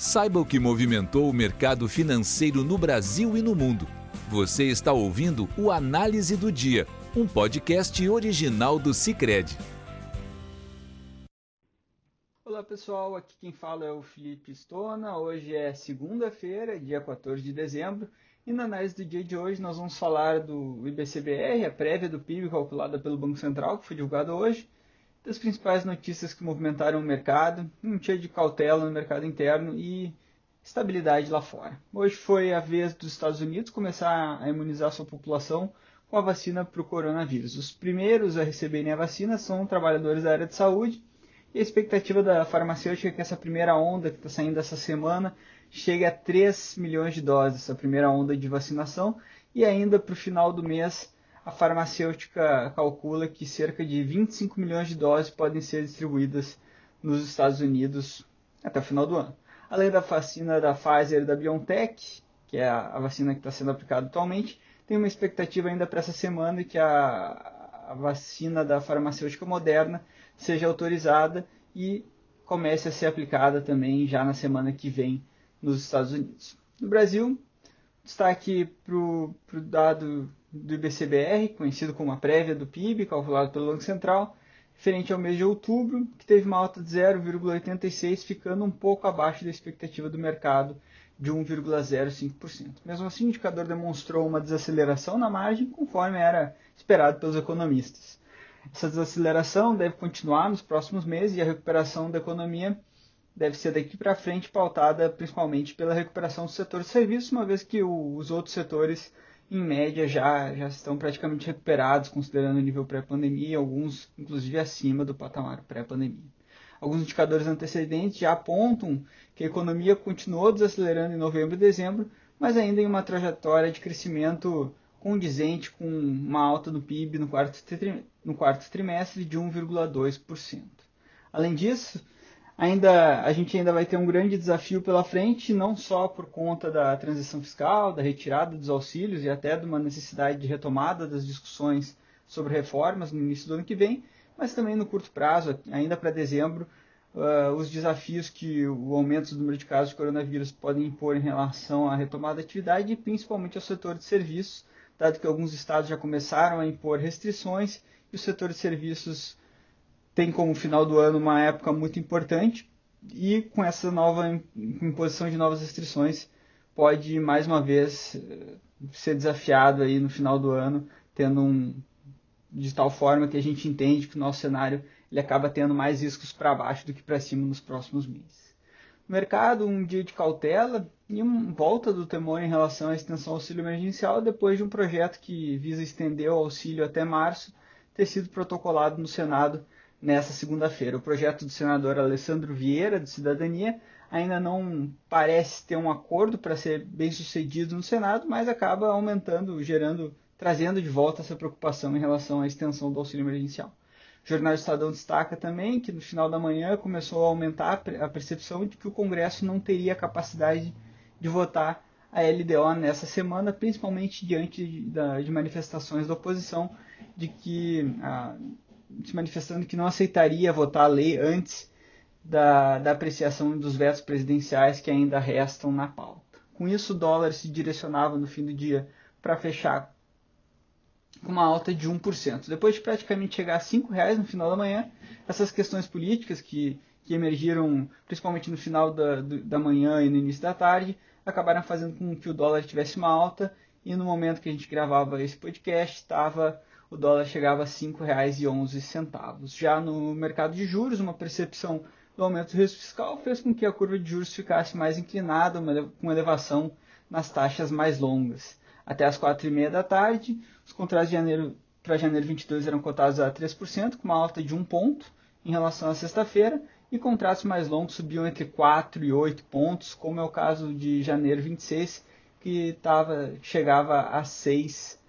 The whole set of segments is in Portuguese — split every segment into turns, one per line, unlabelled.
Saiba o que movimentou o mercado financeiro no Brasil e no mundo. Você está ouvindo o Análise do Dia, um podcast original do Cicred.
Olá pessoal, aqui quem fala é o Felipe Stona. Hoje é segunda-feira, dia 14 de dezembro, e na análise do dia de hoje nós vamos falar do IBCBR, a prévia do PIB calculada pelo Banco Central, que foi divulgada hoje das principais notícias que movimentaram o mercado, um dia de cautela no mercado interno e estabilidade lá fora. Hoje foi a vez dos Estados Unidos começar a imunizar sua população com a vacina para o coronavírus. Os primeiros a receberem a vacina são trabalhadores da área de saúde e a expectativa da farmacêutica é que essa primeira onda que está saindo essa semana chegue a 3 milhões de doses, essa primeira onda de vacinação, e ainda para o final do mês a farmacêutica calcula que cerca de 25 milhões de doses podem ser distribuídas nos Estados Unidos até o final do ano. Além da vacina da Pfizer e da BioNTech, que é a vacina que está sendo aplicada atualmente, tem uma expectativa ainda para essa semana que a, a vacina da farmacêutica Moderna seja autorizada e comece a ser aplicada também já na semana que vem nos Estados Unidos. No Brasil, destaque para o dado do IBCBR, conhecido como a prévia do PIB, calculado pelo Banco Central, referente ao mês de outubro, que teve uma alta de 0,86, ficando um pouco abaixo da expectativa do mercado de 1,05%. Mesmo assim, o indicador demonstrou uma desaceleração na margem, conforme era esperado pelos economistas. Essa desaceleração deve continuar nos próximos meses e a recuperação da economia deve ser daqui para frente pautada principalmente pela recuperação do setor de serviços, uma vez que os outros setores em média, já, já estão praticamente recuperados, considerando o nível pré-pandemia, alguns inclusive acima do patamar pré-pandemia. Alguns indicadores antecedentes já apontam que a economia continuou desacelerando em novembro e dezembro, mas ainda em uma trajetória de crescimento condizente com uma alta do PIB no quarto, no quarto trimestre de 1,2%. Além disso, ainda a gente ainda vai ter um grande desafio pela frente, não só por conta da transição fiscal, da retirada dos auxílios e até de uma necessidade de retomada das discussões sobre reformas no início do ano que vem, mas também no curto prazo, ainda para dezembro, uh, os desafios que o aumento do número de casos de coronavírus podem impor em relação à retomada da atividade e principalmente ao setor de serviços, dado que alguns estados já começaram a impor restrições e o setor de serviços tem como final do ano uma época muito importante e com essa nova imposição de novas restrições pode mais uma vez eh, ser desafiado aí no final do ano, tendo um de tal forma que a gente entende que o nosso cenário ele acaba tendo mais riscos para baixo do que para cima nos próximos meses. No mercado, um dia de cautela e uma volta do temor em relação à extensão do auxílio emergencial depois de um projeto que visa estender o auxílio até março ter sido protocolado no Senado nessa segunda-feira. O projeto do senador Alessandro Vieira, de Cidadania, ainda não parece ter um acordo para ser bem sucedido no Senado, mas acaba aumentando, gerando, trazendo de volta essa preocupação em relação à extensão do auxílio emergencial. O Jornal Estadão destaca também que no final da manhã começou a aumentar a percepção de que o Congresso não teria capacidade de votar a LDO nessa semana, principalmente diante de, de manifestações da oposição de que a, se manifestando que não aceitaria votar a lei antes da, da apreciação dos vetos presidenciais que ainda restam na pauta. Com isso, o dólar se direcionava no fim do dia para fechar com uma alta de 1%. Depois de praticamente chegar a R$ reais no final da manhã, essas questões políticas que, que emergiram principalmente no final da, da manhã e no início da tarde acabaram fazendo com que o dólar tivesse uma alta e no momento que a gente gravava esse podcast estava o dólar chegava a R$ 5,11. Já no mercado de juros, uma percepção do aumento do risco fiscal fez com que a curva de juros ficasse mais inclinada, com elevação nas taxas mais longas. Até as 4h30 da tarde, os contratos de janeiro para janeiro 22 eram cotados a 3%, com uma alta de 1 ponto em relação à sexta-feira, e contratos mais longos subiam entre 4 e 8 pontos, como é o caso de janeiro 26, que tava, chegava a 6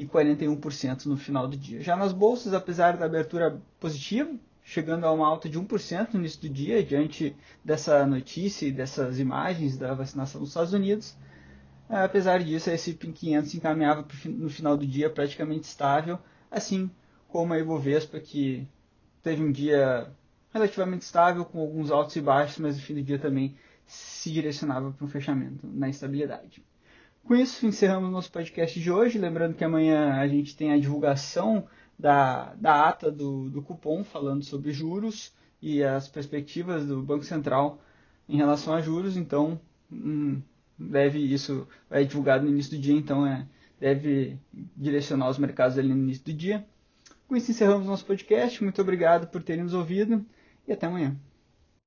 e 41% no final do dia. Já nas bolsas, apesar da abertura positiva, chegando a uma alta de 1% no início do dia, diante dessa notícia e dessas imagens da vacinação nos Estados Unidos, é, apesar disso, a S&P 500 se encaminhava no final do dia praticamente estável, assim como a Ibovespa, que teve um dia relativamente estável, com alguns altos e baixos, mas no fim do dia também se direcionava para um fechamento na estabilidade. Com isso, encerramos nosso podcast de hoje. Lembrando que amanhã a gente tem a divulgação da, da ata do, do cupom falando sobre juros e as perspectivas do Banco Central em relação a juros. Então, hum, deve isso é divulgado no início do dia, então é, deve direcionar os mercados ali no início do dia. Com isso encerramos nosso podcast. Muito obrigado por terem nos ouvido e até amanhã.